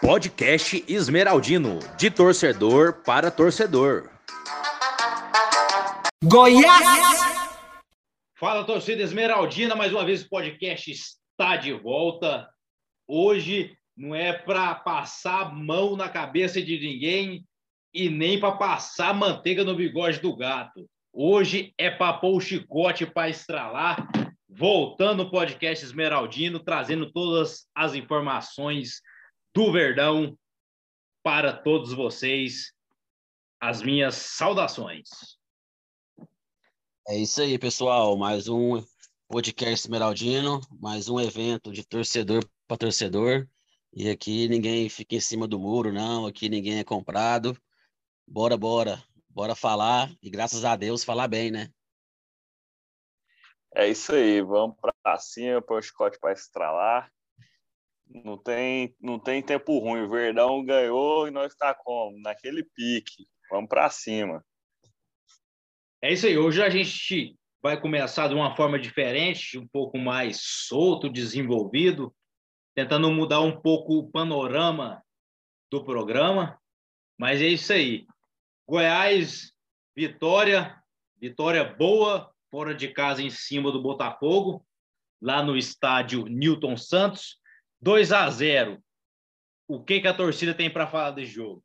Podcast Esmeraldino, de torcedor para torcedor. Goiás! Fala, torcida Esmeraldina, mais uma vez o podcast está de volta. Hoje não é para passar mão na cabeça de ninguém e nem para passar manteiga no bigode do gato. Hoje é para pôr o chicote para estralar. Voltando o podcast Esmeraldino, trazendo todas as informações do Verdão para todos vocês. As minhas saudações. É isso aí, pessoal. Mais um podcast Esmeraldino, mais um evento de torcedor para torcedor. E aqui ninguém fica em cima do muro, não. Aqui ninguém é comprado. Bora, bora. Bora falar. E graças a Deus, falar bem, né? É isso aí. Vamos para cima, para o chicote para estralar. Não tem, não tem tempo ruim. O Verdão ganhou e nós está como? Naquele pique. Vamos para cima. É isso aí. Hoje a gente vai começar de uma forma diferente, um pouco mais solto, desenvolvido, tentando mudar um pouco o panorama do programa. Mas é isso aí. Goiás, vitória, vitória boa, fora de casa em cima do Botafogo, lá no estádio Newton Santos. 2 a 0. O que, que a torcida tem para falar desse jogo?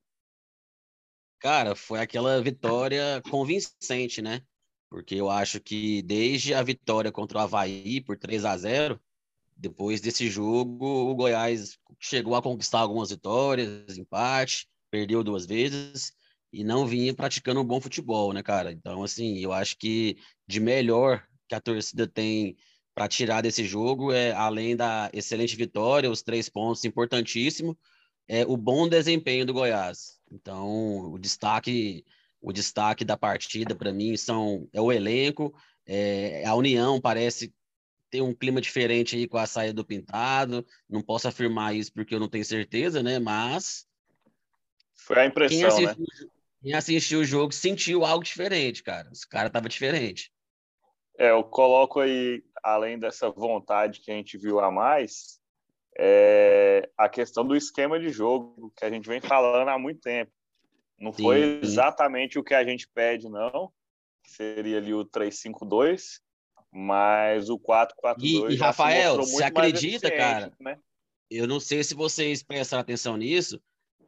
Cara, foi aquela vitória convincente, né? Porque eu acho que desde a vitória contra o Havaí por 3 a 0 depois desse jogo, o Goiás chegou a conquistar algumas vitórias, empate, perdeu duas vezes e não vinha praticando um bom futebol, né, cara? Então, assim, eu acho que de melhor que a torcida tem para tirar desse jogo é, além da excelente vitória, os três pontos importantíssimo, é o bom desempenho do Goiás. Então, o destaque, o destaque da partida para mim são é o elenco, é, a união parece ter um clima diferente aí com a saída do Pintado. Não posso afirmar isso porque eu não tenho certeza, né? Mas foi a impressão, quem assistiu, né? Quem assistiu o jogo sentiu algo diferente, cara. Esse cara tava diferente. É, eu coloco aí, além dessa vontade que a gente viu a mais, é a questão do esquema de jogo que a gente vem falando há muito tempo. Não sim, foi exatamente o que a gente pede, não. Seria ali o 3-5-2, mas o 4-4-2. E, e Rafael, você acredita, cara? Né? Eu não sei se vocês prestaram atenção nisso.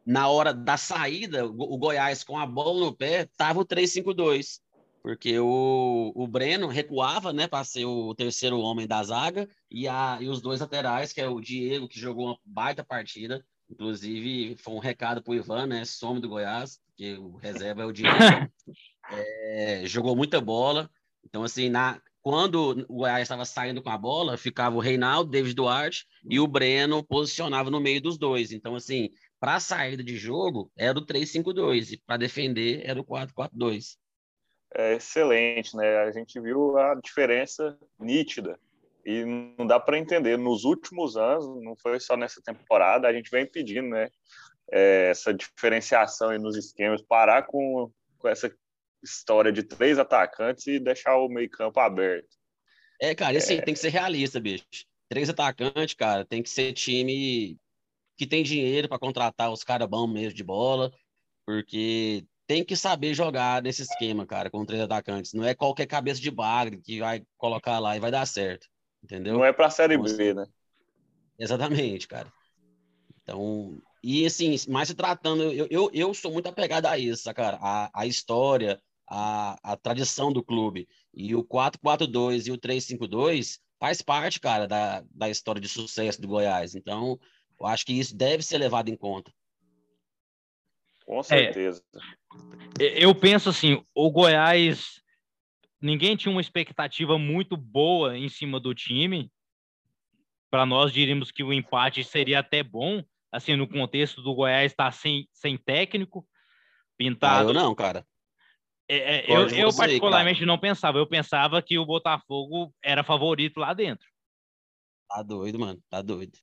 Na hora da saída, o Goiás com a bola no pé, tava o 3-5-2 porque o, o Breno recuava, né, para ser o terceiro homem da zaga, e, a, e os dois laterais, que é o Diego, que jogou uma baita partida, inclusive foi um recado para o Ivan, né, some do Goiás, porque o reserva é o Diego, é, jogou muita bola, então assim, na, quando o Goiás estava saindo com a bola, ficava o Reinaldo, David Duarte, e o Breno posicionava no meio dos dois, então assim, para a saída de jogo, era o 3-5-2, e para defender era o 4-4-2 é excelente, né? A gente viu a diferença nítida e não dá para entender. Nos últimos anos, não foi só nessa temporada, a gente vem pedindo, né? É, essa diferenciação nos esquemas, parar com, com essa história de três atacantes e deixar o meio campo aberto. É, cara, assim, é... tem que ser realista, bicho. Três atacantes, cara, tem que ser time que tem dinheiro para contratar os caras bons mesmo de bola, porque tem que saber jogar nesse esquema, cara, com três atacantes. Não é qualquer cabeça de bagre que vai colocar lá e vai dar certo. Entendeu? Não é para Série então, B, né? Exatamente, cara. Então, e assim, mas se tratando, eu, eu, eu sou muito apegado a isso, cara. A, a história, a, a tradição do clube. E o 4-4-2 e o 3-5-2 faz parte, cara, da, da história de sucesso do Goiás. Então, eu acho que isso deve ser levado em conta. Com certeza. É, eu penso assim, o Goiás, ninguém tinha uma expectativa muito boa em cima do time. Para nós diríamos que o empate seria até bom, assim, no contexto do Goiás estar tá sem, sem técnico, pintado. Ah, eu não, cara. É, é, eu, eu particularmente não pensava. Eu pensava que o Botafogo era favorito lá dentro. Tá doido, mano. Tá doido.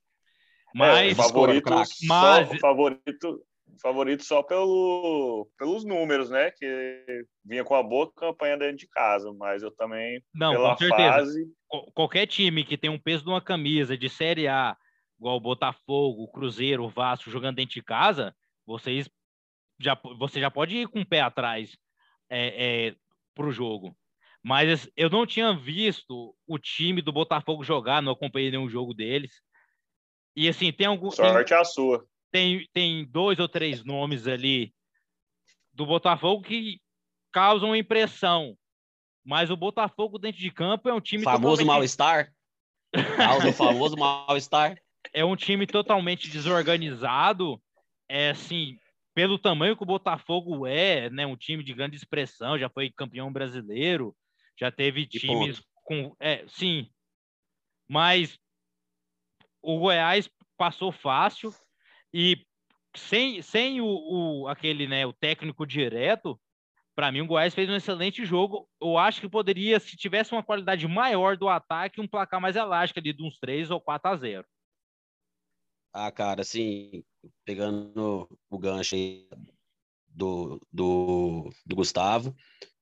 Mas, é, favorito, mas... Só, favorito favorito só pelo, pelos números, né? Que vinha com uma boa campanha dentro de casa, mas eu também não, pela com certeza. fase. Qualquer time que tem um peso de uma camisa de Série A, igual o Botafogo, o Cruzeiro, o Vasco jogando dentro de casa, vocês já você já pode ir com o pé atrás é, é, para o jogo. Mas eu não tinha visto o time do Botafogo jogar, não acompanhei nenhum jogo deles. E assim, tem algum. Sorte tem, é a sua. Tem, tem dois ou três nomes ali do Botafogo que causam impressão. Mas o Botafogo dentro de campo é um time. Famoso totalmente... mal-estar? o famoso mal-estar? É um time totalmente desorganizado. É assim, pelo tamanho que o Botafogo é, né? Um time de grande expressão, já foi campeão brasileiro, já teve times com. É, sim. Mas o Goiás passou fácil e sem, sem o, o aquele né o técnico direto para mim o Goiás fez um excelente jogo. Eu acho que poderia se tivesse uma qualidade maior do ataque um placar mais elástico ali de uns 3 ou 4 a 0 ah cara assim pegando o gancho aí do, do, do Gustavo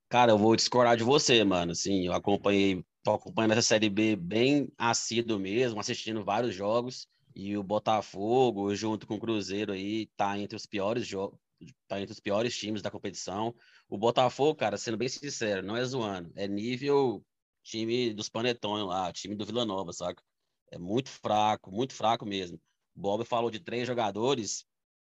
cara eu vou discordar de você mano. Assim eu acompanhei tô acompanhando essa série B bem assíduo mesmo assistindo vários jogos e o Botafogo, junto com o Cruzeiro aí, tá entre os piores jogos, tá entre os piores times da competição. O Botafogo, cara, sendo bem sincero, não é zoando, é nível time dos panetões lá, time do Vila Nova, saca? É muito fraco, muito fraco mesmo. O Bob falou de três jogadores,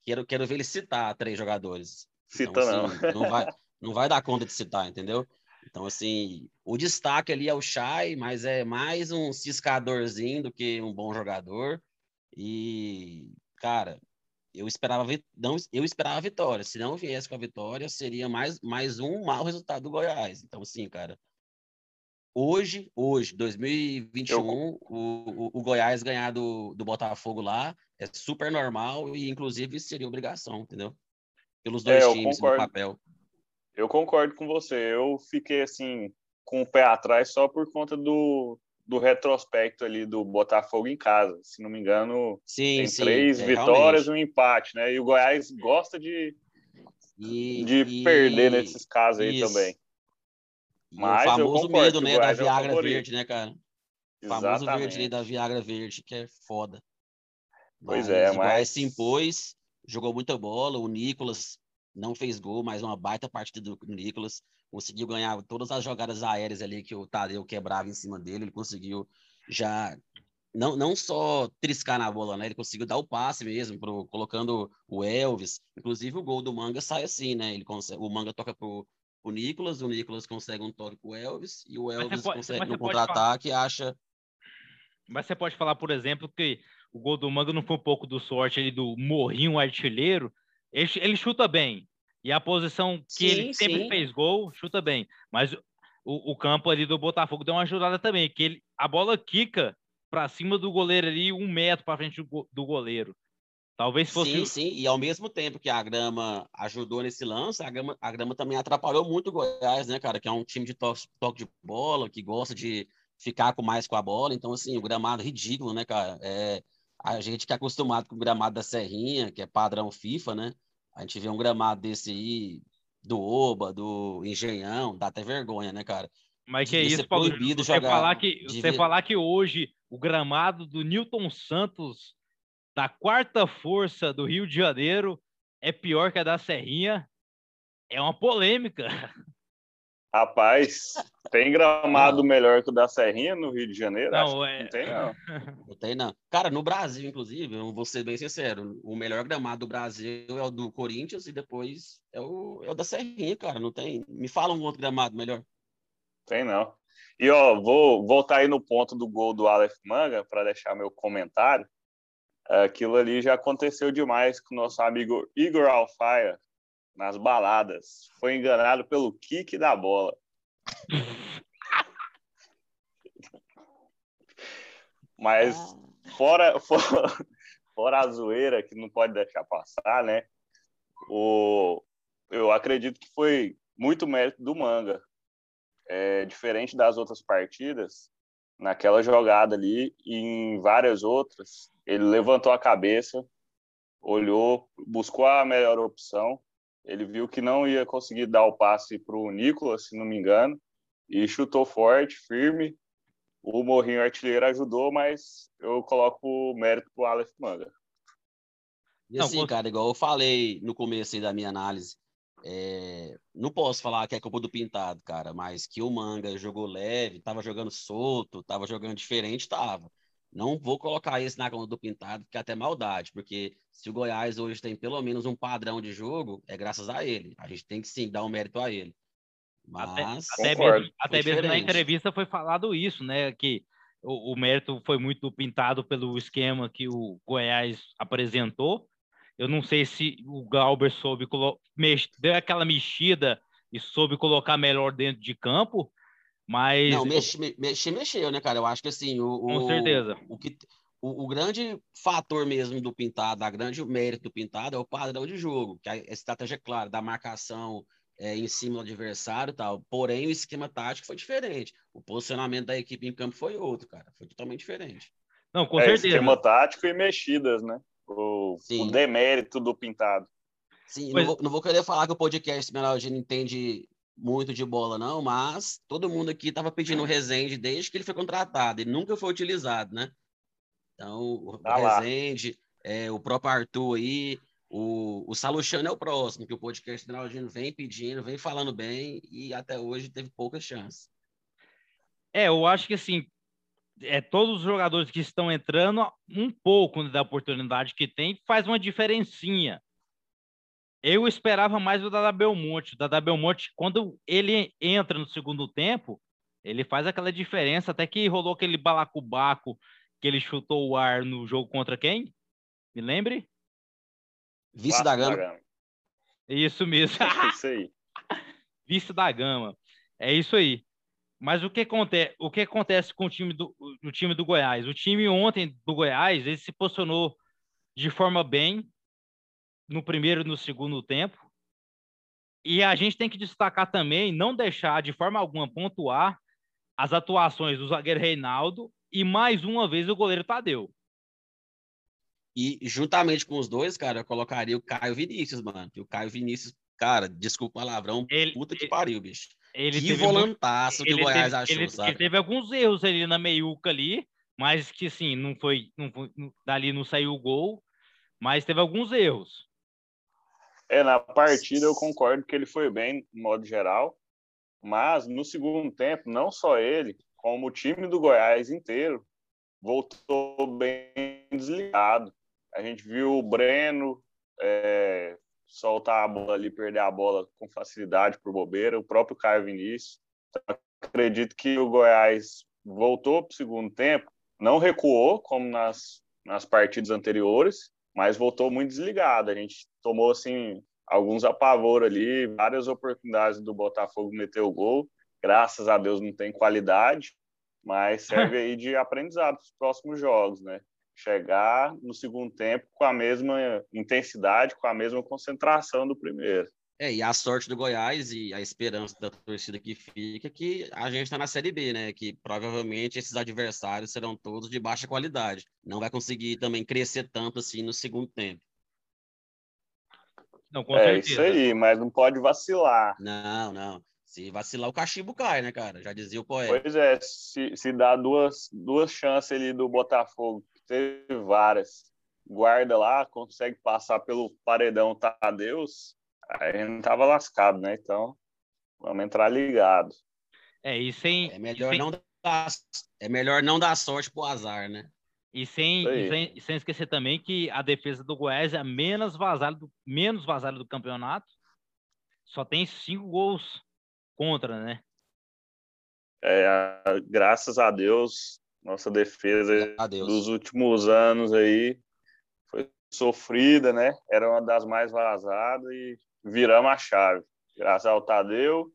quero, quero ver ele citar três jogadores. Cita então, assim, não. não vai, não vai dar conta de citar, entendeu? Então, assim, o destaque ali é o Chay, mas é mais um ciscadorzinho do que um bom jogador. E, cara, eu esperava não eu esperava a vitória. Se não viesse com a vitória, seria mais, mais um mau resultado do Goiás. Então, assim, cara, hoje, hoje, 2021, eu... o, o, o, Goiás ganhar do, do Botafogo lá é super normal e, inclusive, seria obrigação, entendeu? Pelos dois é, times no papel. Eu concordo com você. Eu fiquei, assim, com o pé atrás só por conta do, do retrospecto ali do Botafogo em casa. Se não me engano, sim, tem sim, três é, vitórias e um empate, né? E o Goiás gosta de, e, de e, perder nesses casos aí isso. também. Mas o famoso medo, né, da é Viagra é verde, né, cara? O famoso verde da Viagra verde, que é foda. Pois é, mas... O Goiás se impôs, jogou muita bola, o Nicolas não fez gol, mas uma baita partida do Nicolas conseguiu ganhar todas as jogadas aéreas ali que o Tadeu quebrava em cima dele, ele conseguiu já não, não só triscar na bola, né? Ele conseguiu dar o passe mesmo, pro, colocando o Elvis. Inclusive o gol do Manga sai assim, né? Ele consegue, o Manga toca pro, o Nicolas, o Nicolas consegue um toque pro Elvis e o Elvis pode, consegue no contra-ataque acha. Mas você pode falar, por exemplo, que o gol do Manga não foi um pouco do sorte ali do morrinho artilheiro. Ele, ele chuta bem, e a posição que sim, ele sempre sim. fez gol, chuta bem. Mas o, o, campo ali do Botafogo deu uma ajudada também, que ele, a bola quica para cima do goleiro ali, um metro para frente do, do, goleiro. Talvez fosse. Sim, sim. E ao mesmo tempo que a grama ajudou nesse lance, a grama, a grama também atrapalhou muito o Goiás, né, cara? Que é um time de toque, toque de bola, que gosta de ficar com mais com a bola. Então, assim, o gramado é ridículo, né, cara? É, a gente que é acostumado com o gramado da Serrinha, que é padrão FIFA, né? A gente vê um gramado desse aí, do Oba, do Engenhão, dá até vergonha, né, cara? Mas que é isso, Paulo? Você, jogar, falar que, você falar que hoje o gramado do Newton Santos, da quarta força do Rio de Janeiro, é pior que a da Serrinha, é uma polêmica. Rapaz, tem gramado não. melhor que o da Serrinha no Rio de Janeiro? Não, é... não tem, não. Não tem, não. Cara, no Brasil, inclusive, eu vou ser bem sincero, o melhor gramado do Brasil é o do Corinthians e depois é o, é o da Serrinha, cara. Não tem. Me fala um outro gramado melhor. Tem, não. E, ó, vou voltar aí no ponto do gol do Aleph Manga para deixar meu comentário. Aquilo ali já aconteceu demais com o nosso amigo Igor Alfaia, nas baladas. Foi enganado pelo kick da bola. Mas fora, fora, fora a zoeira, que não pode deixar passar, né? O, eu acredito que foi muito mérito do Manga. É, diferente das outras partidas, naquela jogada ali e em várias outras, ele levantou a cabeça, olhou, buscou a melhor opção. Ele viu que não ia conseguir dar o passe para o Nicolas, se não me engano, e chutou forte, firme. O Morrinho artilheiro ajudou, mas eu coloco o mérito para o Aleph Manga. E assim, não, cara, igual eu falei no começo da minha análise, é, não posso falar que é culpa do Pintado, cara, mas que o Manga jogou leve, tava jogando solto, tava jogando diferente, tava. Não vou colocar isso na conta do Pintado, que é até maldade, porque se o Goiás hoje tem pelo menos um padrão de jogo, é graças a ele. A gente tem que sim dar um mérito a ele. Mas até, até mesmo, até mesmo na entrevista foi falado isso, né? Que o, o mérito foi muito pintado pelo esquema que o Goiás apresentou. Eu não sei se o Galber soube deu aquela mexida e soube colocar melhor dentro de campo, mas. Não, mexer, mexer mexeu, né, cara? Eu acho que assim. O, Com certeza. O, o que, o, o, grande fator mesmo do Pintado, a grande mérito do Pintado é o padrão de jogo, que a estratégia, claro, da marcação é, em cima do adversário e tal. Porém, o esquema tático foi diferente. O posicionamento da equipe em campo foi outro, cara. Foi totalmente diferente. Não, com é, certeza. Esquema tático e mexidas, né? O, o demérito do Pintado. Sim, não vou, não vou, querer falar que o podcast Esmeraldino entende muito de bola, não, mas todo mundo aqui estava pedindo o Rezende desde que ele foi contratado, e nunca foi utilizado, né? Então, o tá Rezende, é, o próprio Arthur aí, o, o Saluchano é o próximo, que o podcast Esmeraldino vem pedindo, vem falando bem, e até hoje teve poucas chances. É, eu acho que assim, é, todos os jogadores que estão entrando, um pouco da oportunidade que tem, faz uma diferencinha. Eu esperava mais do Dada Belmonte. O Dada Belmonte, quando ele entra no segundo tempo, ele faz aquela diferença, até que rolou aquele balacubaco que ele chutou o ar no jogo contra quem? Me lembre? Vice da Gama. Isso mesmo. É isso aí. Vice da Gama. É isso aí. Mas o que acontece, o que acontece com o time do, o time do Goiás? O time ontem do Goiás, ele se posicionou de forma bem, no primeiro e no segundo tempo. E a gente tem que destacar também, não deixar de forma alguma pontuar as atuações do zagueiro Reinaldo e mais uma vez o goleiro Tadeu. E juntamente com os dois, cara, eu colocaria o Caio Vinícius, mano. O Caio Vinícius, cara, desculpa o palavrão, ele, puta que ele, pariu, bicho. Ele que volantaço que o Goiás teve, achou, ele, sabe? Ele teve alguns erros ali na meiuca ali, mas que sim, não foi, não foi, dali não saiu o gol, mas teve alguns erros. É, na partida eu concordo que ele foi bem, no modo geral, mas no segundo tempo, não só ele, como o time do Goiás inteiro voltou bem desligado. A gente viu o Breno é, soltar a bola ali, perder a bola com facilidade por bobeira, o próprio Caio Vinícius. Então, acredito que o Goiás voltou para o segundo tempo, não recuou como nas, nas partidas anteriores, mas voltou muito desligado. A gente tomou assim alguns apavoros ali, várias oportunidades do Botafogo meter o gol. Graças a Deus não tem qualidade, mas serve aí de aprendizado para os próximos jogos, né? Chegar no segundo tempo com a mesma intensidade, com a mesma concentração do primeiro. É, e a sorte do Goiás e a esperança da torcida que fica é que a gente está na Série B, né? Que provavelmente esses adversários serão todos de baixa qualidade. Não vai conseguir também crescer tanto assim no segundo tempo. Não, com é certeza. isso aí, mas não pode vacilar. Não, não. Se vacilar, o cachimbo cai, né, cara? Já dizia o poeta. Pois é, se, se dá duas, duas chances ali do Botafogo, que teve várias, guarda lá, consegue passar pelo paredão Tadeus, aí a gente tava lascado, né? Então, vamos entrar ligado. É, e sem. É melhor, sem... Não, dar, é melhor não dar sorte pro azar, né? E sem, e sem, sem, esquecer também que a defesa do Goiás é a menos vazada do, menos vazada do campeonato. Só tem cinco gols contra, né? É, graças a Deus, nossa defesa a dos últimos anos aí foi sofrida, né? Era uma das mais vazadas e viramos a chave. Graças ao Tadeu,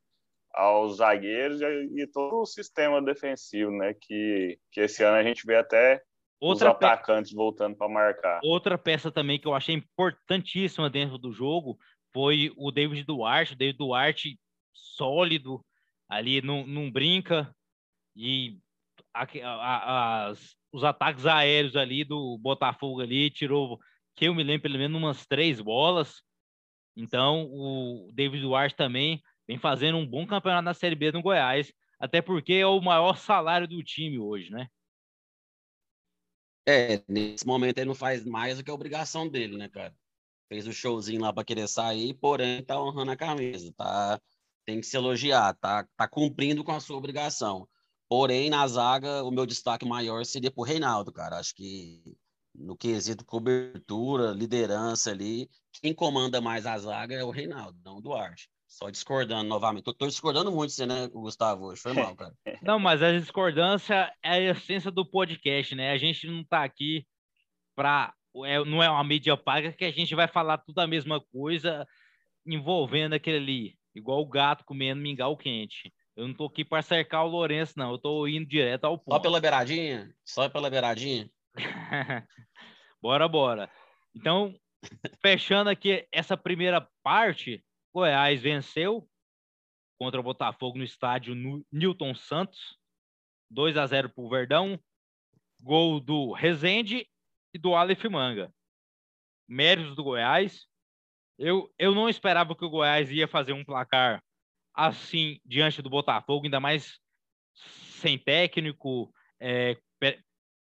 aos zagueiros e, e todo o sistema defensivo, né? Que, que esse ano a gente vê até Outra os atacantes pe... voltando para marcar. Outra peça também que eu achei importantíssima dentro do jogo foi o David Duarte. O David Duarte sólido, ali não, não brinca. E a, a, as, os ataques aéreos ali do Botafogo ali tirou, que eu me lembro pelo menos umas três bolas. Então, o David Duarte também vem fazendo um bom campeonato na Série B no Goiás, até porque é o maior salário do time hoje, né? É, nesse momento ele não faz mais do que a obrigação dele, né, cara? Fez o showzinho lá para querer sair, porém tá honrando a camisa, tá? Tem que se elogiar, tá, tá cumprindo com a sua obrigação. Porém, na zaga, o meu destaque maior seria pro Reinaldo, cara. Acho que no quesito cobertura, liderança ali, quem comanda mais a zaga é o Reinaldo, não o Duarte. Só discordando novamente. Tô, tô discordando muito você, né, Gustavo? Hoje foi mal, cara. Não, mas a discordância é a essência do podcast, né? A gente não tá aqui para é, não é uma mídia paga que a gente vai falar tudo a mesma coisa envolvendo aquele ali, igual o gato comendo mingau quente. Eu não tô aqui para cercar o Lourenço, não. Eu tô indo direto ao ponto. Só pela beiradinha? Só pela beiradinha? bora, bora. Então, fechando aqui essa primeira parte, Goiás venceu contra o Botafogo no estádio Newton Santos, 2 a 0 para o Verdão, gol do Rezende e do Aleph Manga. Méritos do Goiás. Eu, eu não esperava que o Goiás ia fazer um placar assim diante do Botafogo, ainda mais sem técnico, é,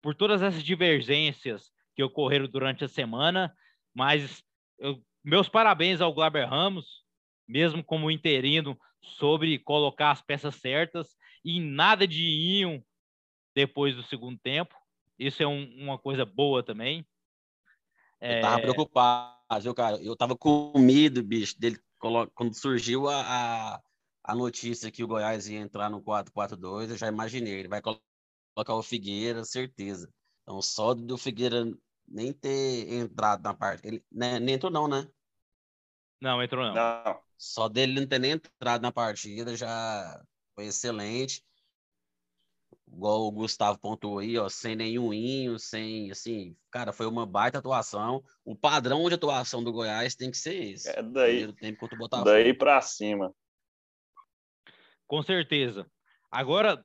por todas essas divergências que ocorreram durante a semana. Mas eu, meus parabéns ao Glaber Ramos, mesmo como interino, sobre colocar as peças certas e nada de iam depois do segundo tempo. Isso é um, uma coisa boa também. Eu tava é... preocupado, viu, cara? Eu tava com medo, bicho, dele quando surgiu a, a, a notícia que o Goiás ia entrar no 4-4-2, eu já imaginei, ele vai colocar o Figueira, certeza. Então, só do Figueira nem ter entrado na parte. Ele né, nem entrou, não, né? Não, entrou não. Não. Só dele não ter nem entrado na partida já foi excelente. Igual o Gustavo pontuou aí, ó, sem nenhum inho, sem, assim, cara, foi uma baita atuação. O padrão de atuação do Goiás tem que ser esse. É daí, tempo daí para cima. Com certeza. Agora,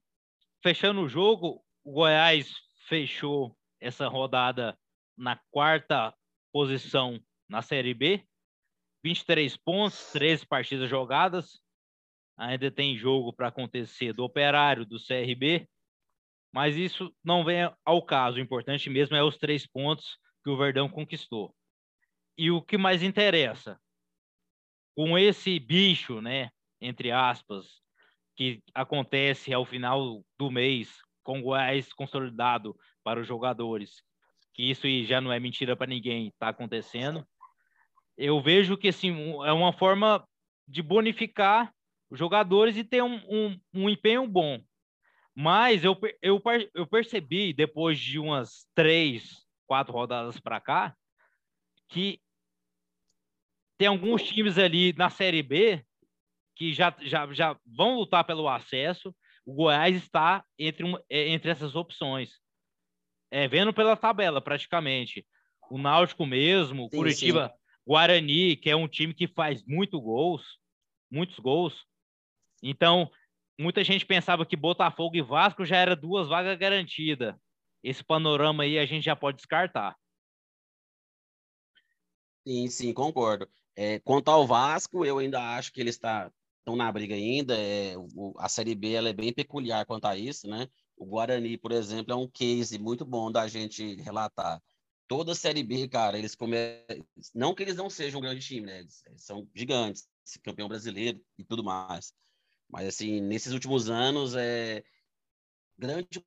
fechando o jogo, o Goiás fechou essa rodada na quarta posição na Série B, 23 pontos, 13 partidas jogadas. Ainda tem jogo para acontecer do Operário, do CRB, mas isso não vem ao caso. O importante mesmo é os três pontos que o Verdão conquistou. E o que mais interessa, com esse bicho, né, entre aspas, que acontece ao final do mês, com o Goiás consolidado para os jogadores, que isso já não é mentira para ninguém, está acontecendo eu vejo que assim, é uma forma de bonificar os jogadores e ter um, um, um empenho bom. Mas eu, eu, eu percebi, depois de umas três, quatro rodadas para cá, que tem alguns times ali na Série B que já, já, já vão lutar pelo acesso. O Goiás está entre, uma, é, entre essas opções. É, vendo pela tabela, praticamente. O Náutico mesmo, o Curitiba, sim. Guarani, que é um time que faz muito gols, muitos gols. Então, muita gente pensava que Botafogo e Vasco já era duas vagas garantidas. Esse panorama aí a gente já pode descartar. Sim, sim, concordo. É, quanto ao Vasco, eu ainda acho que ele está estão na briga ainda. É, o, a Série B ela é bem peculiar quanto a isso, né? O Guarani, por exemplo, é um case muito bom da gente relatar toda a Série B, cara, eles começam. Não que eles não sejam um grande time, né? Eles são gigantes, campeão brasileiro e tudo mais. Mas, assim, nesses últimos anos, é... grande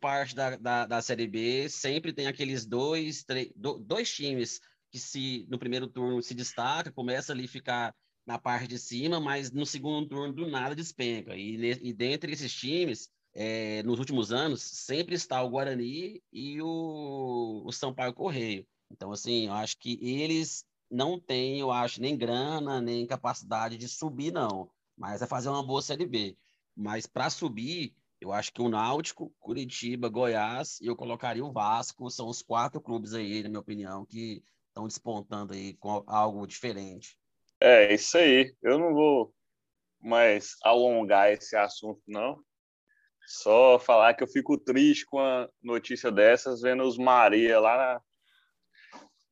parte da, da, da Série B sempre tem aqueles dois, três, dois times que se no primeiro turno se destaca, começa ali a ficar na parte de cima, mas no segundo turno do nada despenca. E, e dentre esses times, é, nos últimos anos, sempre está o Guarani e o, o Sampaio Correio. Então, assim, eu acho que eles não têm, eu acho, nem grana, nem capacidade de subir, não. Mas é fazer uma boa Série B. Mas para subir, eu acho que o Náutico, Curitiba, Goiás e eu colocaria o Vasco. São os quatro clubes aí, na minha opinião, que estão despontando aí com algo diferente. É, isso aí. Eu não vou mais alongar esse assunto, não. Só falar que eu fico triste com a notícia dessas, vendo os Maria lá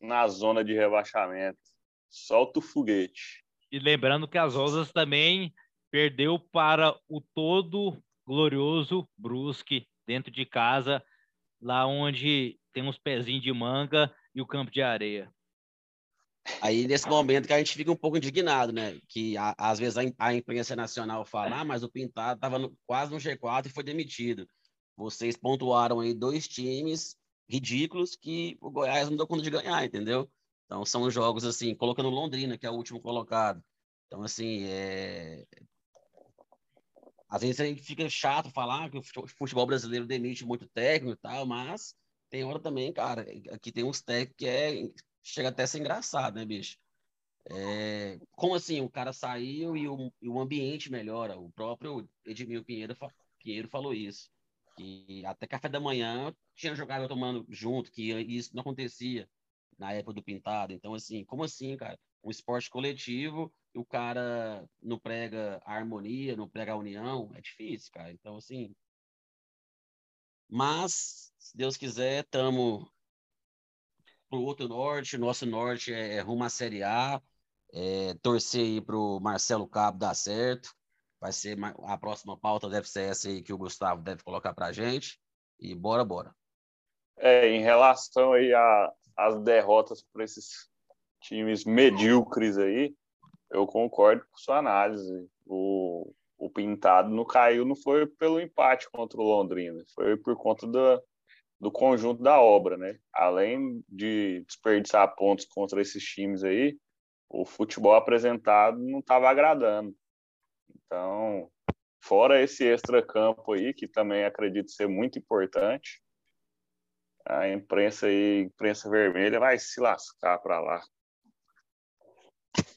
na zona de rebaixamento. Solta o foguete. E lembrando que as Rosas também perdeu para o todo glorioso Brusque dentro de casa, lá onde tem uns pezinhos de manga e o campo de areia. Aí, nesse momento que a gente fica um pouco indignado, né? Que a, às vezes a, a, imprensa nacional fala, ah, mas o Pintado estava quase no G4 e foi demitido. Vocês pontuaram aí dois times ridículos que o Goiás não deu conta de ganhar, entendeu? Então, são jogos, assim, colocando Londrina, que é o último colocado. Então, assim, é... às vezes a gente fica chato falar que o futebol brasileiro demite muito técnico e tal, mas tem hora também, cara, aqui tem uns técnicos que é chega até a ser engraçado, né, bicho? É, como assim? O cara saiu e o, e o ambiente melhora. O próprio Edmil Pinheiro, Pinheiro falou isso. Que até café da manhã tinha jogado tomando junto, que isso não acontecia na época do pintado. Então, assim, como assim, cara? Um esporte coletivo e o cara não prega a harmonia, não prega a união, é difícil, cara. Então, assim. Mas, se Deus quiser, estamos para o outro norte. Nosso norte é, é rumo à Série A. É, torcer aí para o Marcelo Cabo dar certo. Vai ser a próxima pauta, deve ser essa aí que o Gustavo deve colocar para a gente. E bora, bora. É, em relação aí às derrotas para esses times medíocres aí, eu concordo com sua análise. O, o Pintado não caiu, não foi pelo empate contra o Londrina, foi por conta da, do conjunto da obra, né? Além de desperdiçar pontos contra esses times aí, o futebol apresentado não estava agradando. Então, fora esse extra-campo aí, que também acredito ser muito importante, a imprensa aí, imprensa vermelha, vai se lascar para lá.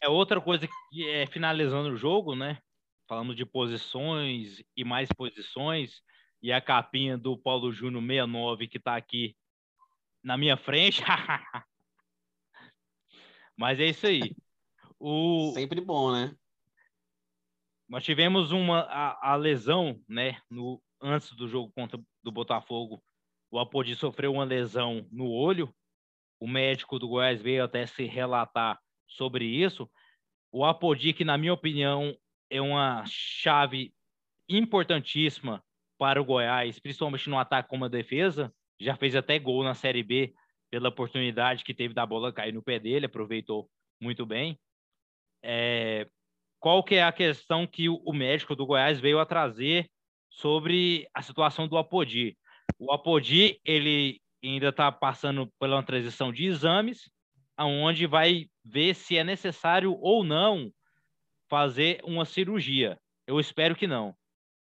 É outra coisa que é finalizando o jogo, né? Falamos de posições e mais posições e a capinha do Paulo Júnior 69 que está aqui na minha frente. Mas é isso aí. O... Sempre bom, né? Nós tivemos uma a, a, lesão, né, no antes do jogo contra do Botafogo. O Apodi sofreu uma lesão no olho. O médico do Goiás veio até se relatar sobre isso. O Apodi, que na minha opinião é uma chave importantíssima para o Goiás, principalmente no ataque como a defesa. Já fez até gol na Série B pela oportunidade que teve da bola cair no pé dele, aproveitou muito bem. É, qual que é a questão que o, médico do Goiás veio a trazer sobre a situação do Apodi? O Apodi, ele ainda está passando pela uma transição de exames, aonde vai ver se é necessário ou não fazer uma cirurgia. Eu espero que não,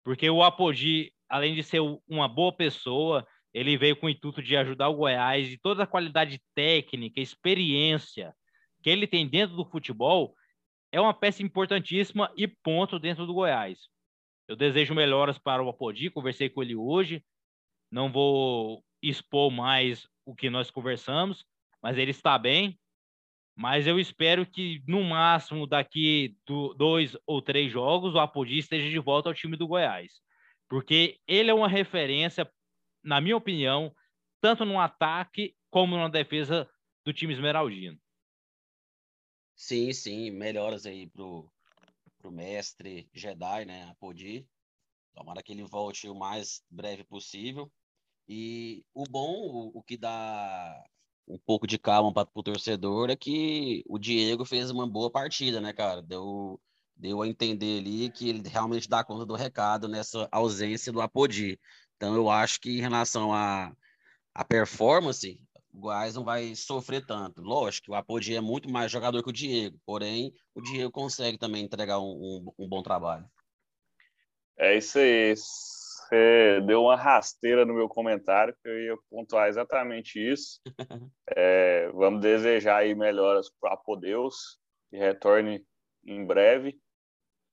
porque o Apodi além de ser uma boa pessoa, ele veio com o intuito de ajudar o Goiás e toda a qualidade técnica, experiência que ele tem dentro do futebol é uma peça importantíssima e ponto dentro do Goiás. Eu desejo melhoras para o Apodi, conversei com ele hoje, não vou expor mais o que nós conversamos, mas ele está bem. Mas eu espero que, no máximo, daqui do, dois ou três jogos, o Apodi esteja de volta ao time do Goiás porque ele é uma referência, na minha opinião, tanto no ataque como na defesa do time esmeraldino. Sim, sim, melhoras aí pro, pro mestre Jedi, né, a Podi. Tomara que ele volte o mais breve possível. E o bom, o, o que dá um pouco de calma para o torcedor é que o Diego fez uma boa partida, né, cara? Deu deu a entender ali que ele realmente dá conta do recado nessa ausência do Apodi. Então, eu acho que em relação à a, a, performance, o Goiás não vai sofrer tanto. Lógico que o Apodi é muito mais jogador que o Diego, porém, o Diego consegue também entregar um, um, um bom trabalho. É isso aí. Você deu uma rasteira no meu comentário, que eu ia pontuar exatamente isso. é, vamos desejar aí melhoras para o Apodeus, que retorne em breve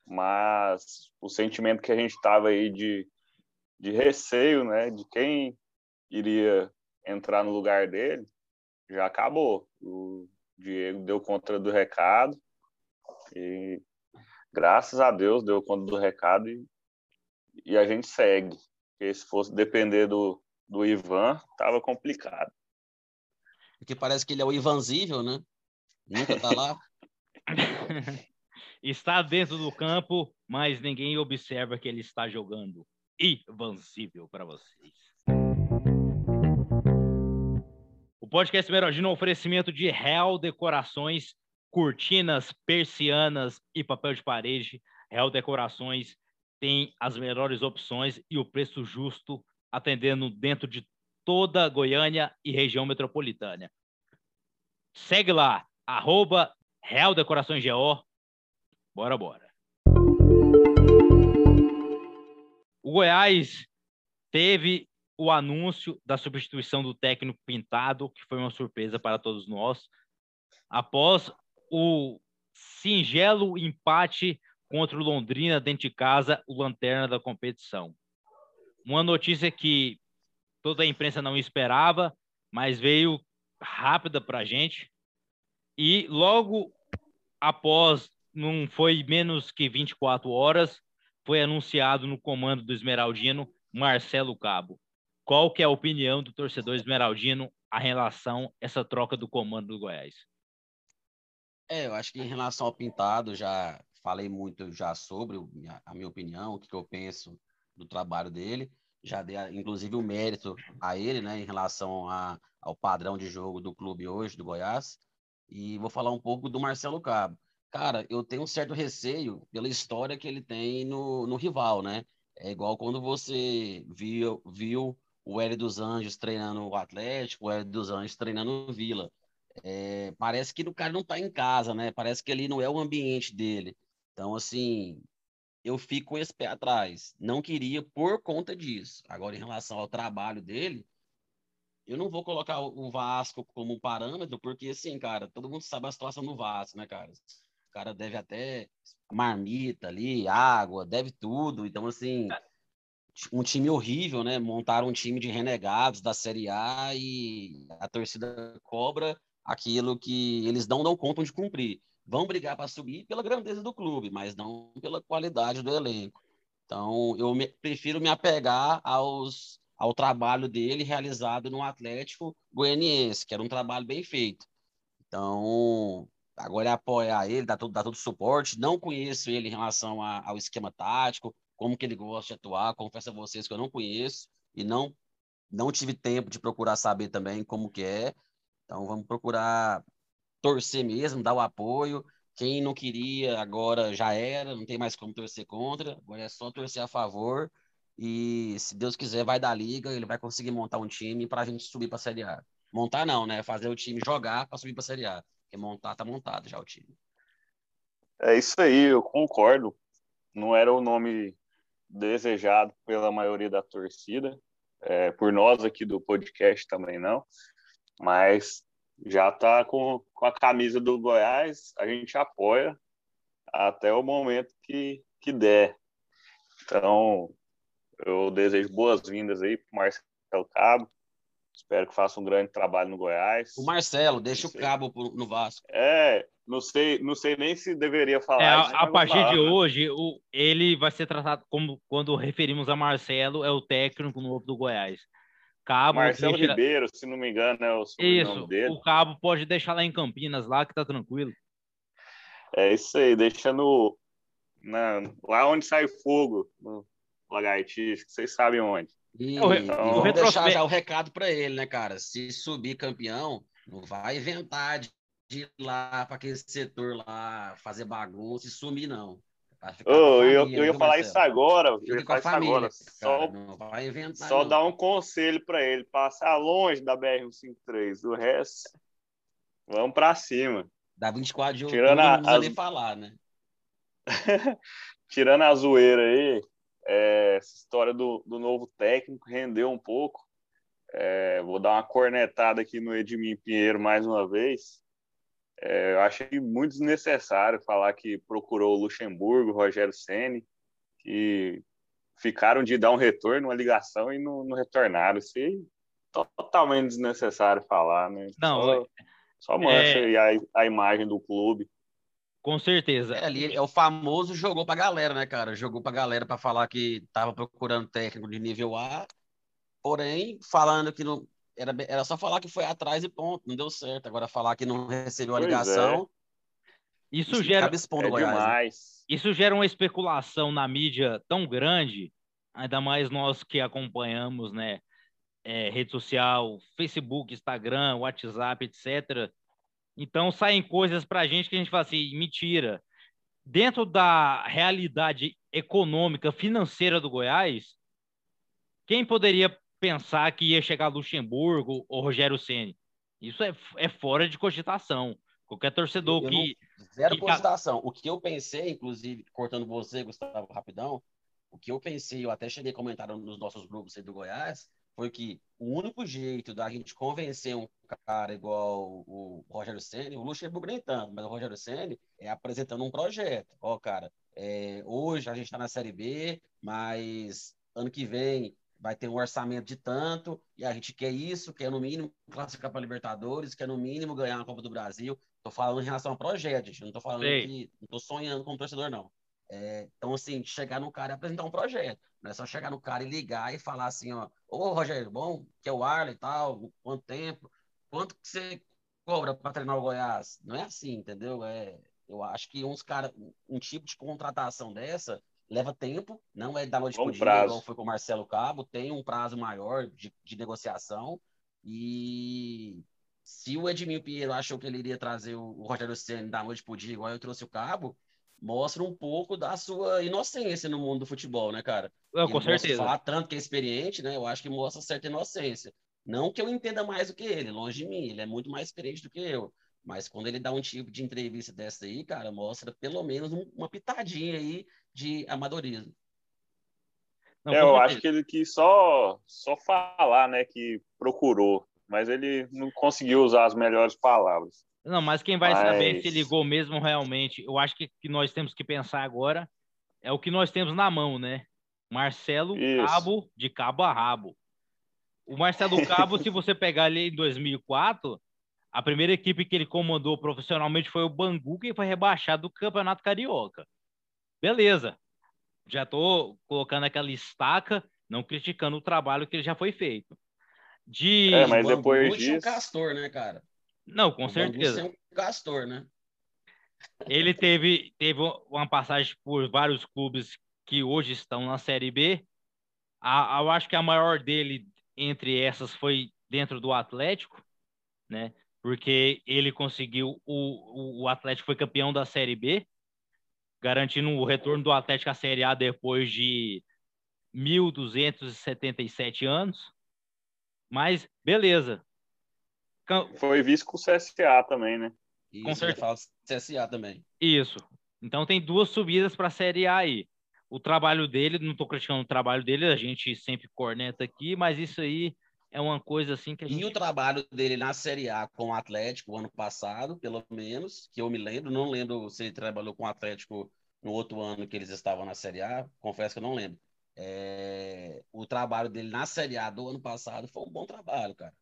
mas o sentimento que a gente estava aí de, de receio, né, de quem iria entrar no lugar dele, já acabou. O Diego deu conta do recado e graças a Deus deu conta do recado e, e a gente segue. Porque se fosse depender do, do Ivan, tava complicado. Porque parece que ele é o Ivanzível, né? Nunca tá lá. está dentro do campo, mas ninguém observa que ele está jogando. Invencível para vocês. O podcast Merogino é um oferecimento de Real Decorações, cortinas, persianas e papel de parede. Real Decorações tem as melhores opções e o preço justo, atendendo dentro de toda Goiânia e região metropolitana. Segue lá, arroba Real Decorações GO. Bora, bora. O Goiás teve o anúncio da substituição do técnico Pintado, que foi uma surpresa para todos nós, após o singelo empate contra o Londrina dentro de casa, o lanterna da competição. Uma notícia que toda a imprensa não esperava, mas veio rápida para a gente. E logo após, não foi menos que 24 horas, foi anunciado no comando do Esmeraldino Marcelo Cabo. Qual que é a opinião do torcedor esmeraldino a relação essa troca do comando do Goiás? É, eu acho que em relação ao Pintado, já falei muito já sobre a minha opinião, o que eu penso do trabalho dele. Já dei, inclusive, o mérito a ele, né, em relação a, ao padrão de jogo do clube hoje, do Goiás. E vou falar um pouco do Marcelo Cabo. Cara, eu tenho um certo receio pela história que ele tem no, no rival, né? É igual quando você viu, viu o Hélio dos Anjos treinando o Atlético, o Hélio dos Anjos treinando o Vila. É, parece que o cara não está em casa, né? Parece que ali não é o ambiente dele. Então, assim, eu fico com esse pé atrás. Não queria por conta disso. Agora, em relação ao trabalho dele, eu não vou colocar o Vasco como parâmetro, porque, assim, cara, todo mundo sabe a situação do Vasco, né, cara? Cara deve até marmita ali, água, deve tudo. Então, assim, um time horrível, né? Montaram um time de renegados da Série A e a torcida cobra aquilo que eles não dão conta de cumprir. Vão brigar para subir pela grandeza do clube, mas não pela qualidade do elenco. Então, eu me, prefiro me apegar aos, ao trabalho dele realizado no Atlético Goianiense, que era um trabalho bem feito. Então, agora é apoiar ele, dar todo, dar todo suporte. Não conheço ele em relação a, ao esquema tático, como que ele gosta de atuar. Confesso a vocês que eu não conheço e não não tive tempo de procurar saber também como que é. Então vamos procurar torcer mesmo, dar o apoio. Quem não queria agora já era, não tem mais como torcer contra. Agora é só torcer a favor. E se Deus quiser, vai dar liga, ele vai conseguir montar um time para a gente subir para a Série A. Montar não, né? Fazer o time jogar para subir para a Série A. Porque montar tá montado já o time. É isso aí, eu concordo. Não era o nome desejado pela maioria da torcida, é, por nós aqui do podcast também não, mas já está com, com a camisa do Goiás, a gente apoia até o momento que, que der. Então, eu desejo boas-vindas aí para Marcelo Cabo, Espero que faça um grande trabalho no Goiás. O Marcelo, deixa o cabo no Vasco. É, não sei, não sei nem se deveria falar. É, a, a partir falar, de né? hoje, o, ele vai ser tratado como quando referimos a Marcelo, é o técnico novo do Goiás. Cabo Marcelo deixa... Ribeiro, se não me engano, é o Isso, dele. o Cabo pode deixar lá em Campinas, lá que tá tranquilo. É isso aí, deixa no. Na, lá onde sai fogo, no Lagartixa, vocês sabem onde. E, então, e vamos deixar já o recado para ele, né, cara? Se subir campeão, não vai inventar de ir lá para aquele setor lá fazer bagunça e sumir, não. Oh, família, eu, eu ia falar isso agora. Eu ia falar isso agora. Só, não vai inventar, só não. dar um conselho para ele: passar longe da BR-153. O resto, vamos para cima. Da 24 de outubro, não precisa as... nem falar, né? Tirando a zoeira aí, é, essa história do, do novo técnico rendeu um pouco. É, vou dar uma cornetada aqui no Edmir Pinheiro mais uma vez. É, eu achei muito desnecessário falar que procurou o Luxemburgo, o Rogério Ceni, que ficaram de dar um retorno, uma ligação e não, não retornaram. Isso aí totalmente desnecessário falar, né? Não, só, só mancha é... a, a imagem do clube. Com certeza. É, ali é o famoso jogou pra galera, né, cara? Jogou pra galera para falar que tava procurando técnico de nível A, porém, falando que não, era, era só falar que foi atrás e ponto, não deu certo. Agora falar que não recebeu a Pois ligação. Isso, Isso gera, É Goiás. né? demais. isso gera uma especulação na mídia tão grande, ainda mais nós que acompanhamos, né? é, rede social, Facebook, Instagram, WhatsApp, etc. Então saem coisas para a gente que a gente fala assim, mentira. Dentro da realidade econômica, financeira do Goiás, quem poderia pensar que ia chegar Luxemburgo ou Rogério Ceni? Isso é, é fora de cogitação. Qualquer torcedor Eu que Zero que cogitação. O que eu pensei, inclusive, cortando você, Gustavo, rapidão, o que eu pensei, eu até cheguei a comentar nos nossos grupos aí do Goiás, foi que o único jeito da gente convencer um cara igual o Rogério Ceni, o Luxemburgo nem tanto, mas o Rogério Ceni é apresentando um projeto. Ó, cara, é, hoje a gente está na Série B, mas ano que vem vai ter um orçamento de tanto, e a gente quer isso, quer no mínimo classificar para Libertadores, quer no mínimo ganhar a Copa do Brasil. Tô falando em relação ao projeto, gente. Não tô falando Sei. que. Não tô sonhando como torcedor, não. É, então, assim, chegar no cara e apresentar um projeto. Não é só chegar no cara e ligar e falar assim, ó, ô Rogério, bom, que é o Arley e tal, quanto tempo, quanto que você cobra para treinar o Goiás? Não é assim, entendeu? É, eu acho que uns cara, um tipo de contratação dessa leva tempo, não é da noite Longo pro dia, prazo. igual foi com o Marcelo Cabo, tem um prazo maior de, de negociação e se o Edmil Pinheiro achou que ele iria trazer o, o Rogério Ceni da noite pro dia, igual eu trouxe o Cabo, mostra um pouco da sua inocência no mundo do futebol, né, cara? Não, com certeza. Falar tanto que é experiente, né? Eu acho que mostra certa inocência. Não que eu entenda mais do que ele, longe de mim, ele é muito mais experiente do que eu. Mas quando ele dá um tipo de entrevista dessa aí, cara, mostra pelo menos um- uma pitadinha aí de amadorismo. Não, É, eu certeza. acho que ele quis só, só falar, né, que procurou, mas ele não conseguiu usar as melhores palavras. Não, mas quem vai saber Mas- se ligou mesmo realmente, eu acho que que nós temos que pensar agora é o que nós temos na mão, né? Marcelo Isso. Cabo de cabo a rabo. O Marcelo Cabo, se você pegar ali em 2004, a primeira equipe que ele comandou profissionalmente foi o Bangu, que foi rebaixado do Campeonato Carioca. Beleza. Já tô colocando aquela estaca, não criticando o trabalho que ele já foi feito. De É, mas O Bangu depois um disso- castor, né, cara? Não, com O certeza. tinha um castor, né? Ele teve, teve uma passagem por vários clubes que hoje estão na Série B. A, eu acho que a maior dele entre essas foi dentro do Atlético, né? Porque ele conseguiu o, o, o Atlético foi campeão da Série B, garantindo o retorno do Atlético à Série A depois de 1277 anos. Mas beleza. Foi visto com o CSA também, né? E Com isso ia certeza. CSA também. Isso. Então tem duas subidas para a Série A aí. O trabalho dele, não estou criticando o trabalho dele, a gente sempre corneta aqui, mas isso aí é uma coisa assim que a E o gente. trabalho dele na Série A com o Atlético ano passado, pelo menos, que eu me lembro, não lembro se ele trabalhou com o Atlético no outro ano que eles estavam na Série A, confesso que eu não lembro. É, o trabalho dele na Série A do ano passado foi um bom trabalho, cara.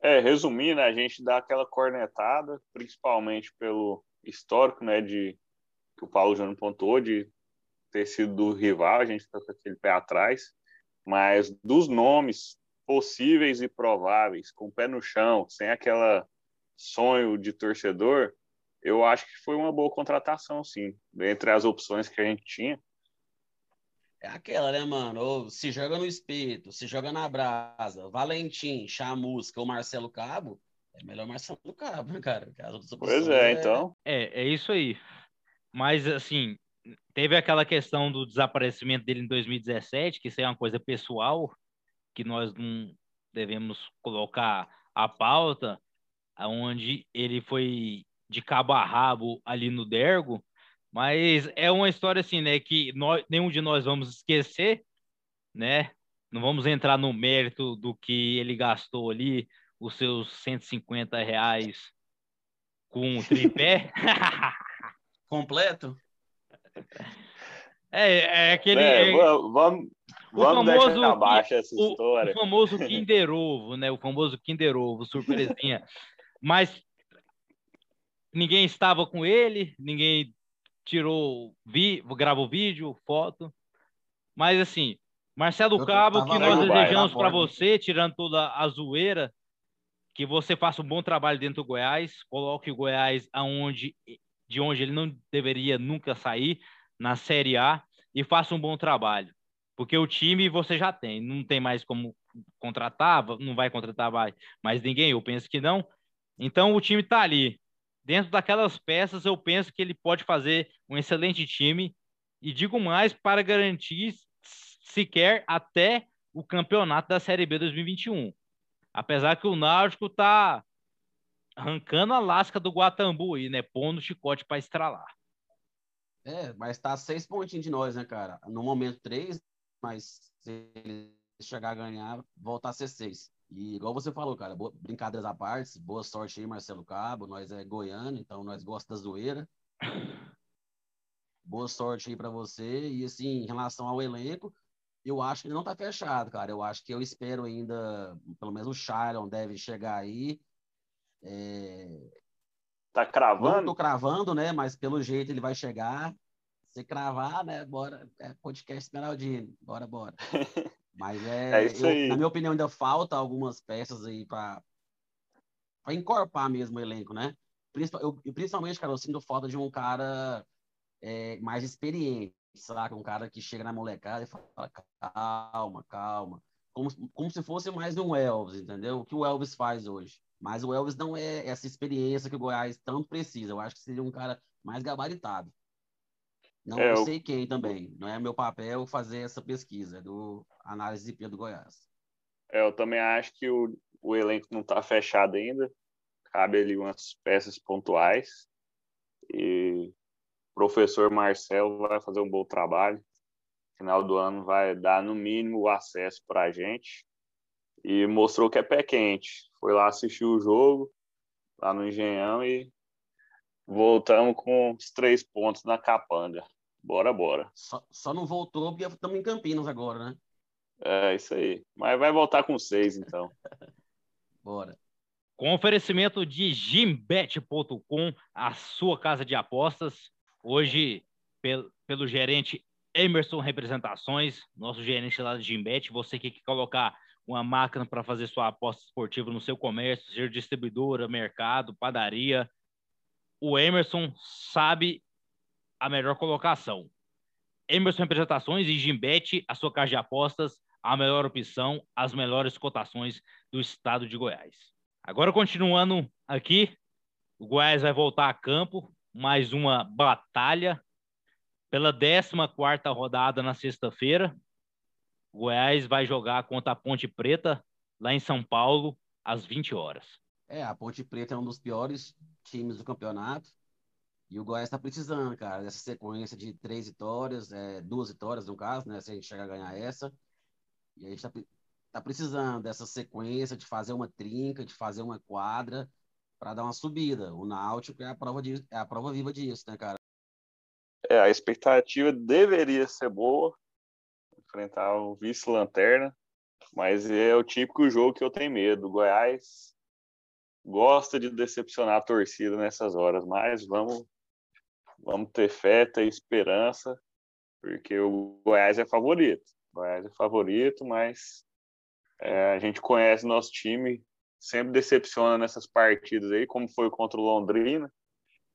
É, resumindo, a gente dá aquela cornetada, principalmente pelo histórico, né, de que o Paulo Júnior pontuou, de ter sido do rival, a gente fica com aquele pé atrás, mas dos nomes possíveis e prováveis, com o pé no chão, sem aquela sonho de torcedor, eu acho que foi uma boa contratação, sim, entre as opções que a gente tinha. É aquela, né, mano? Ou se joga no espeto, se joga na brasa, Valentim, Chamusca ou Marcelo Cabo, é melhor Marcelo Cabo, né, cara? Pois opções é, então, É, é isso aí. Mas assim, teve aquela questão do desaparecimento dele em 2017, que isso é uma coisa pessoal, que nós não devemos colocar a pauta, aonde ele foi de cabo a rabo ali no Dergo, mas é uma história assim, né, que nós, nenhum de nós vamos esquecer, né? Não vamos entrar no mérito do que ele gastou ali, os seus 150 reais com o tripé. Completo? É, é aquele. é, va- vamos, o vamos famoso deixar abaixo essa o, história. o famoso Kinder Ovo, né? O famoso Kinder Ovo, surpresinha. Mas ninguém estava com ele, ninguém tirou, vi, gravou vídeo, foto. Mas assim, Marcelo Cabo, que nós desejamos para você, tirando toda a zoeira, que você faça um bom trabalho dentro do Goiás, coloque o Goiás aonde, de onde ele não deveria nunca sair, na Série A, e faça um bom trabalho. Porque o time você já tem, não tem mais como contratar, não vai contratar mais ninguém, eu penso que não. Então o time está ali. Dentro daquelas peças, eu penso que ele pode fazer um excelente time. E digo mais, para garantir sequer até o campeonato da Série B 2021. Apesar que o Náutico está arrancando a lasca do Guatambu aí, né? Pondo o chicote para estralar. É, mas tá seis pontinhos de nós, né, cara? No momento, três, mas se ele chegar a ganhar, voltar a ser seis. E igual você falou, cara, boa, brincadeiras à parte, boa sorte aí, Marcelo Cabo. Nós é goiano, então nós gostamos da zoeira. Boa sorte aí para você. E assim, em relação ao elenco, eu acho que ele não tá fechado, cara. Eu acho que eu espero ainda, pelo menos o Sharon deve chegar aí. É... Tá cravando? Não tô cravando, né? Mas pelo jeito ele vai chegar. Se cravar, né? Bora. É podcast Esmeraldino. Bora, bora. Mas é. é isso eu, aí. Na minha opinião, ainda falta algumas peças aí para encorpar mesmo o elenco, né? Eu, principalmente, cara, eu sinto falta de um cara é, mais experiente saca? Um cara que chega na molecada e fala, calma, calma. Como, como se fosse mais um Elvis, entendeu? O que o Elvis faz hoje. Mas o Elvis não é essa experiência que o Goiás tanto precisa. Eu acho que seria um cara mais gabaritado. Não é, sei quem também. Não é meu papel fazer essa pesquisa, é do análise de do Goiás. É, eu também acho que o, o elenco não está fechado ainda. Cabe ali umas peças pontuais. E professor Marcelo vai fazer um bom trabalho. Final do ano vai dar, no mínimo, o acesso para a gente. E mostrou que é pé quente. Foi lá assistir o jogo, lá no Engenhão, e voltamos com os três pontos na capanga. Bora, bora. Só, só não voltou porque estamos em Campinas agora, né? É, isso aí. Mas vai voltar com seis, então. bora. Com oferecimento de gimbet.com, a sua casa de apostas. Hoje, pelo, pelo gerente Emerson Representações, nosso gerente lá de Gimbet, você que quer colocar uma máquina para fazer sua aposta esportiva no seu comércio, ser distribuidora, mercado, padaria, o Emerson sabe a melhor colocação. Emerson Representações e Gimbet, a sua casa de apostas, a melhor opção, as melhores cotações do estado de Goiás. Agora, continuando aqui, o Goiás vai voltar a campo mais uma batalha pela 14 rodada na sexta-feira. O Goiás vai jogar contra a Ponte Preta lá em São Paulo às 20 horas. É, a Ponte Preta é um dos piores times do campeonato. E o Goiás está precisando, cara, dessa sequência de três vitórias, é, duas vitórias no caso, né? Se a gente chegar a ganhar essa. E a gente está tá precisando dessa sequência de fazer uma trinca, de fazer uma quadra para dar uma subida. O Náutico é a prova de, é a prova viva disso, né, cara? É, a expectativa deveria ser boa, enfrentar o vice-lanterna, mas é o típico jogo que eu tenho medo. O Goiás gosta de decepcionar a torcida nessas horas, mas vamos vamos ter fé, ter esperança, porque o Goiás é favorito. O Goiás é favorito, mas é, a gente conhece nosso time, sempre decepciona nessas partidas aí, como foi contra o Londrina.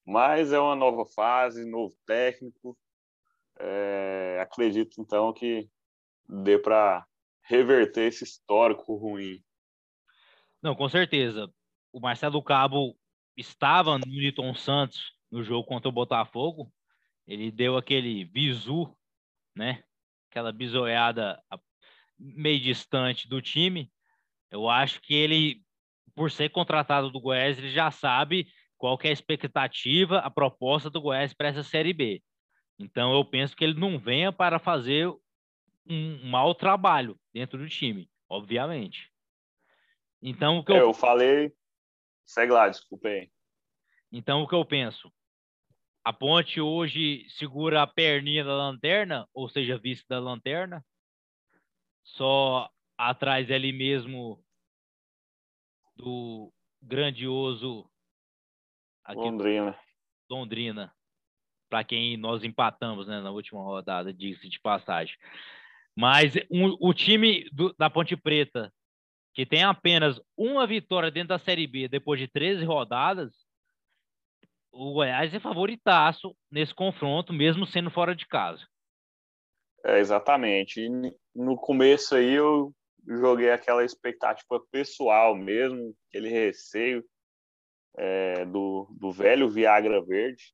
Mas é uma nova fase, novo técnico. É, acredito então que dê para reverter esse histórico ruim. Não, com certeza. O Marcelo Cabo estava no Newton Santos no jogo contra o Botafogo. Ele deu aquele bizu, né? Aquela bisoiada meio distante do time. Eu acho que ele por ser contratado do Goiás, ele já sabe qual é a expectativa, a proposta do Goiás para essa Série B. Então, eu penso que ele não venha para fazer um mau trabalho dentro do time, obviamente. Então, o que eu... É, eu falei... Segue lá, desculpa aí. Então, o que eu penso? A ponte hoje segura a perninha da lanterna, ou seja, vista da lanterna. Só atrás ali mesmo do grandioso Londrina. Londrina, para quem nós empatamos né, na última rodada, diga-se de passagem. Mas um, o time do, da Ponte Preta, que tem apenas uma vitória dentro da Série B depois de 13 rodadas, o Goiás é favoritaço nesse confronto, mesmo sendo fora de casa. É, exatamente. No começo aí eu joguei aquela expectativa pessoal mesmo, aquele receio é, do, do velho Viagra Verde.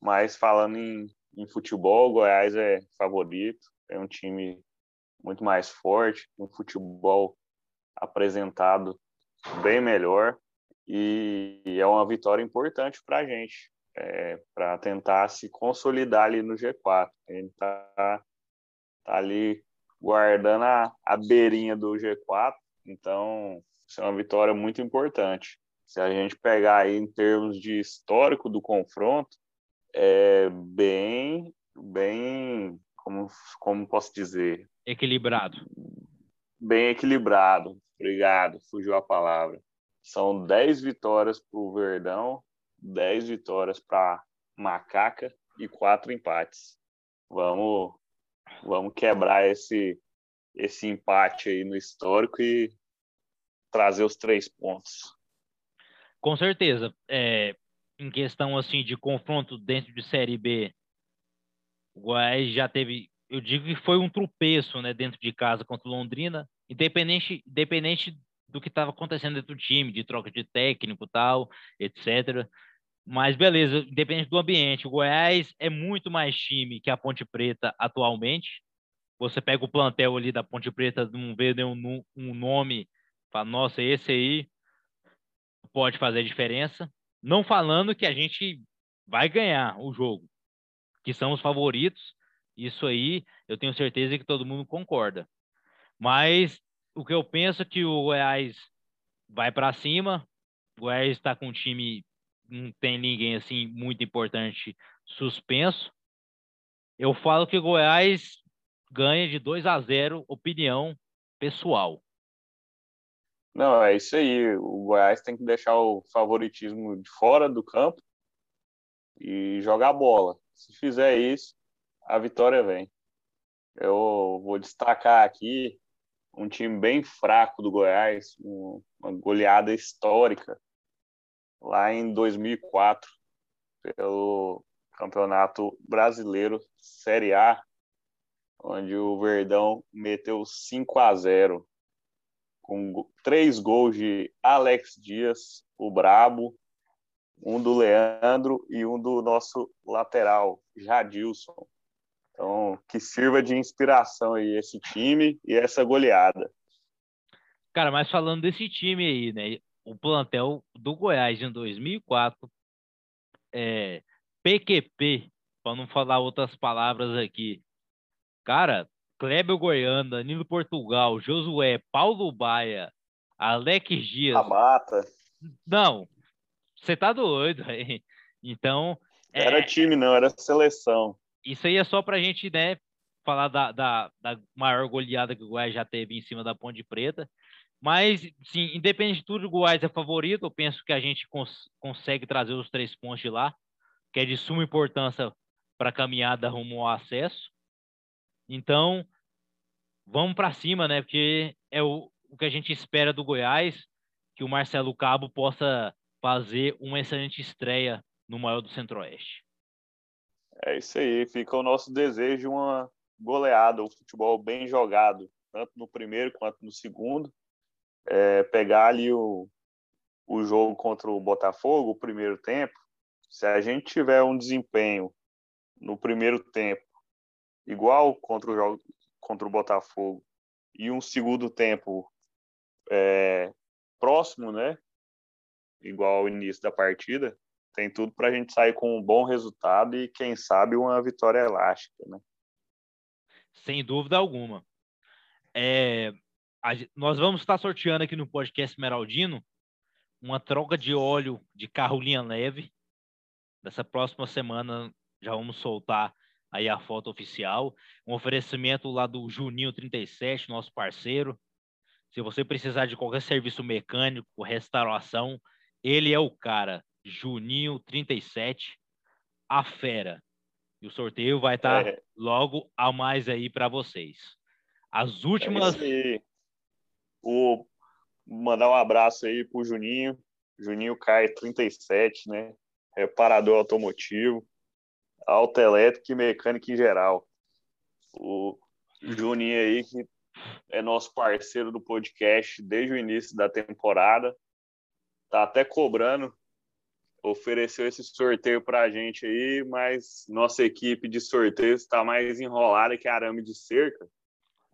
Mas falando em, em futebol, o Goiás é favorito, é um time muito mais forte, um futebol apresentado bem melhor e é uma vitória importante para a gente, é, para tentar se consolidar ali no G4. A gente está tá ali guardando a, a beirinha do G4, então isso é uma vitória muito importante. Se a gente pegar aí em termos de histórico do confronto, é bem, bem, como, como posso dizer? Equilibrado. Bem equilibrado. Obrigado, fugiu a palavra. São 10 vitórias para o Verdão, 10 vitórias para Macaca e quatro empates. Vamos Vamos quebrar esse, esse empate aí no histórico e trazer os três pontos. Com certeza. É, em questão assim de confronto dentro de Série B, o Goiás já teve, eu digo que foi um tropeço né, dentro de casa contra o Londrina, independente, independente do que estava acontecendo dentro do time, de troca de técnico tal, etc. Mas beleza, independente do ambiente, o Goiás é muito mais time que a Ponte Preta atualmente. Você pega o plantel ali da Ponte Preta, não vê nenhum um nome, fala, nossa, esse aí pode fazer diferença. Não falando que a gente vai ganhar o jogo, que são os favoritos. Isso aí eu tenho certeza que todo mundo concorda. Mas o que eu penso é que o Goiás vai para cima. O Goiás está com um time não tem ninguém assim muito importante suspenso. Eu falo que Goiás ganha de 2 a 0, opinião pessoal. Não, é isso aí. O Goiás tem que deixar o favoritismo de fora do campo e jogar bola. Se fizer isso, a vitória vem. Eu vou destacar aqui um time bem fraco do Goiás, uma goleada histórica lá em 2004 pelo Campeonato Brasileiro Série A, onde o Verdão meteu 5 a 0 com três gols de Alex Dias, o Brabo, um do Leandro e um do nosso lateral, Jadilson. Então, que sirva de inspiração aí esse time e essa goleada. Cara, mas falando desse time aí, né? o plantel do Goiás em 2004, é, PQP, para não falar outras palavras aqui. Cara, Kleber Goiano, Danilo Portugal, Josué, Paulo Baia, Alex Dias. Tabata. Não, você tá doido aí. Então. Era é, time, não, era seleção. Isso aí é só pra gente, né, falar da, da, da maior goleada que o Goiás já teve em cima da Ponte Preta. Mas, sim, independente de tudo, o Goiás é favorito. Eu penso que a gente cons consegue trazer os três pontos de lá, que é de suma importância para a caminhada rumo ao acesso. Então, vamos para cima, né? Porque é o, o que a gente espera do Goiás, que o Marcelo Cabo possa fazer uma excelente estreia no maior do Centro-Oeste. É isso aí, fica o nosso desejo uma goleada, um futebol bem jogado, tanto no primeiro quanto no segundo é, pegar ali o, o jogo contra o Botafogo, o primeiro tempo, se a gente tiver um desempenho no primeiro tempo igual contra o, jogo, contra o Botafogo e um segundo tempo é, próximo, né? Igual ao início da partida, tem tudo para a gente sair com um bom resultado e, quem sabe, uma vitória elástica, né? Sem dúvida alguma. É, a, nós vamos estar sorteando aqui no podcast Meraldino uma troca de óleo de carro linha leve. Dessa próxima semana já vamos soltar aí a foto oficial. Um oferecimento lá do Juninho 37, nosso parceiro. Se você precisar de qualquer serviço mecânico, restauração, ele é o cara. Juninho 37, a fera. E o sorteio vai estar é. logo a mais aí para vocês. As últimas. É o mandar um abraço aí pro Juninho. Juninho Cai 37, né? Reparador automotivo, autoelétrico e mecânica em geral. O Juninho aí, que é nosso parceiro do podcast desde o início da temporada, tá até cobrando, ofereceu esse sorteio para a gente aí, mas nossa equipe de sorteios está mais enrolada que arame de cerca.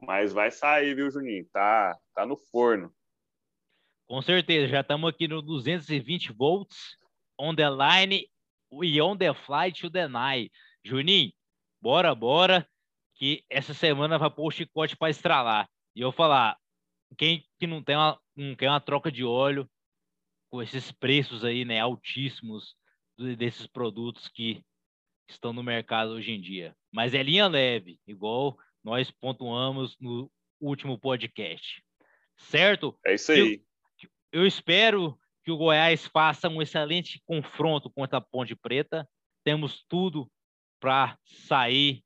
Mas vai sair, viu, Juninho? Tá, tá no forno. Com certeza, já estamos aqui no 220 volts, on the line e on the flight to the night. Juninho, bora, bora, que essa semana vai pôr o chicote para estralar. E eu falar, quem que não tem uma, não quer uma troca de óleo com esses preços aí, né, altíssimos desses produtos que estão no mercado hoje em dia. Mas é linha leve, igual nós pontuamos no último podcast. Certo? É isso aí. Eu, eu espero que o Goiás faça um excelente confronto contra a Ponte Preta. Temos tudo para sair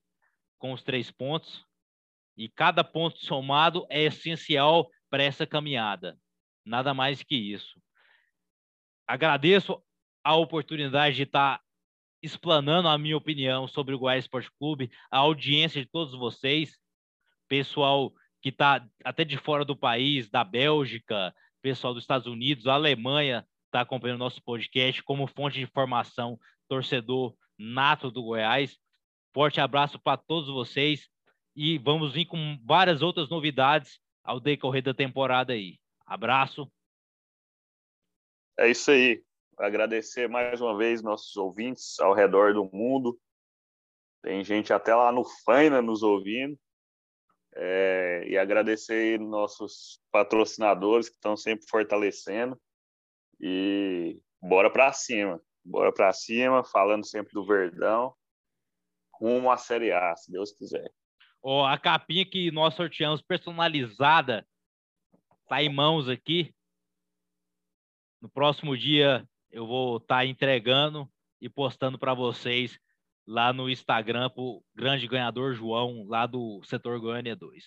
com os três pontos. E cada ponto somado é essencial para essa caminhada. Nada mais que isso. Agradeço a oportunidade de estar explanando a minha opinião sobre o Goiás Esporte Clube, a audiência de todos vocês, pessoal que está até de fora do país, da Bélgica, pessoal dos Estados Unidos, a Alemanha está acompanhando o nosso podcast como fonte de informação, torcedor nato do Goiás. Forte abraço para todos vocês e vamos vir com várias outras novidades ao decorrer da temporada aí. Abraço. É isso aí agradecer mais uma vez nossos ouvintes ao redor do mundo. Tem gente até lá no Faina nos ouvindo. É, e agradecer nossos patrocinadores que estão sempre fortalecendo. E bora para cima. Bora para cima, falando sempre do Verdão. Rumo à Série A, se Deus quiser. Oh, a capinha que nós sorteamos personalizada tá em mãos aqui. No próximo dia eu vou estar tá entregando e postando para vocês lá no Instagram para o grande ganhador João, lá do setor Goiânia 2.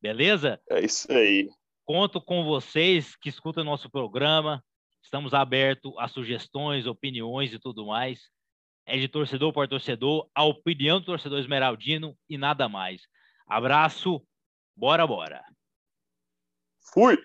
Beleza? É isso aí. Conto com vocês que escutam nosso programa. Estamos abertos a sugestões, opiniões e tudo mais. É de torcedor por torcedor, a opinião do torcedor esmeraldino e nada mais. Abraço, bora, bora. Fui!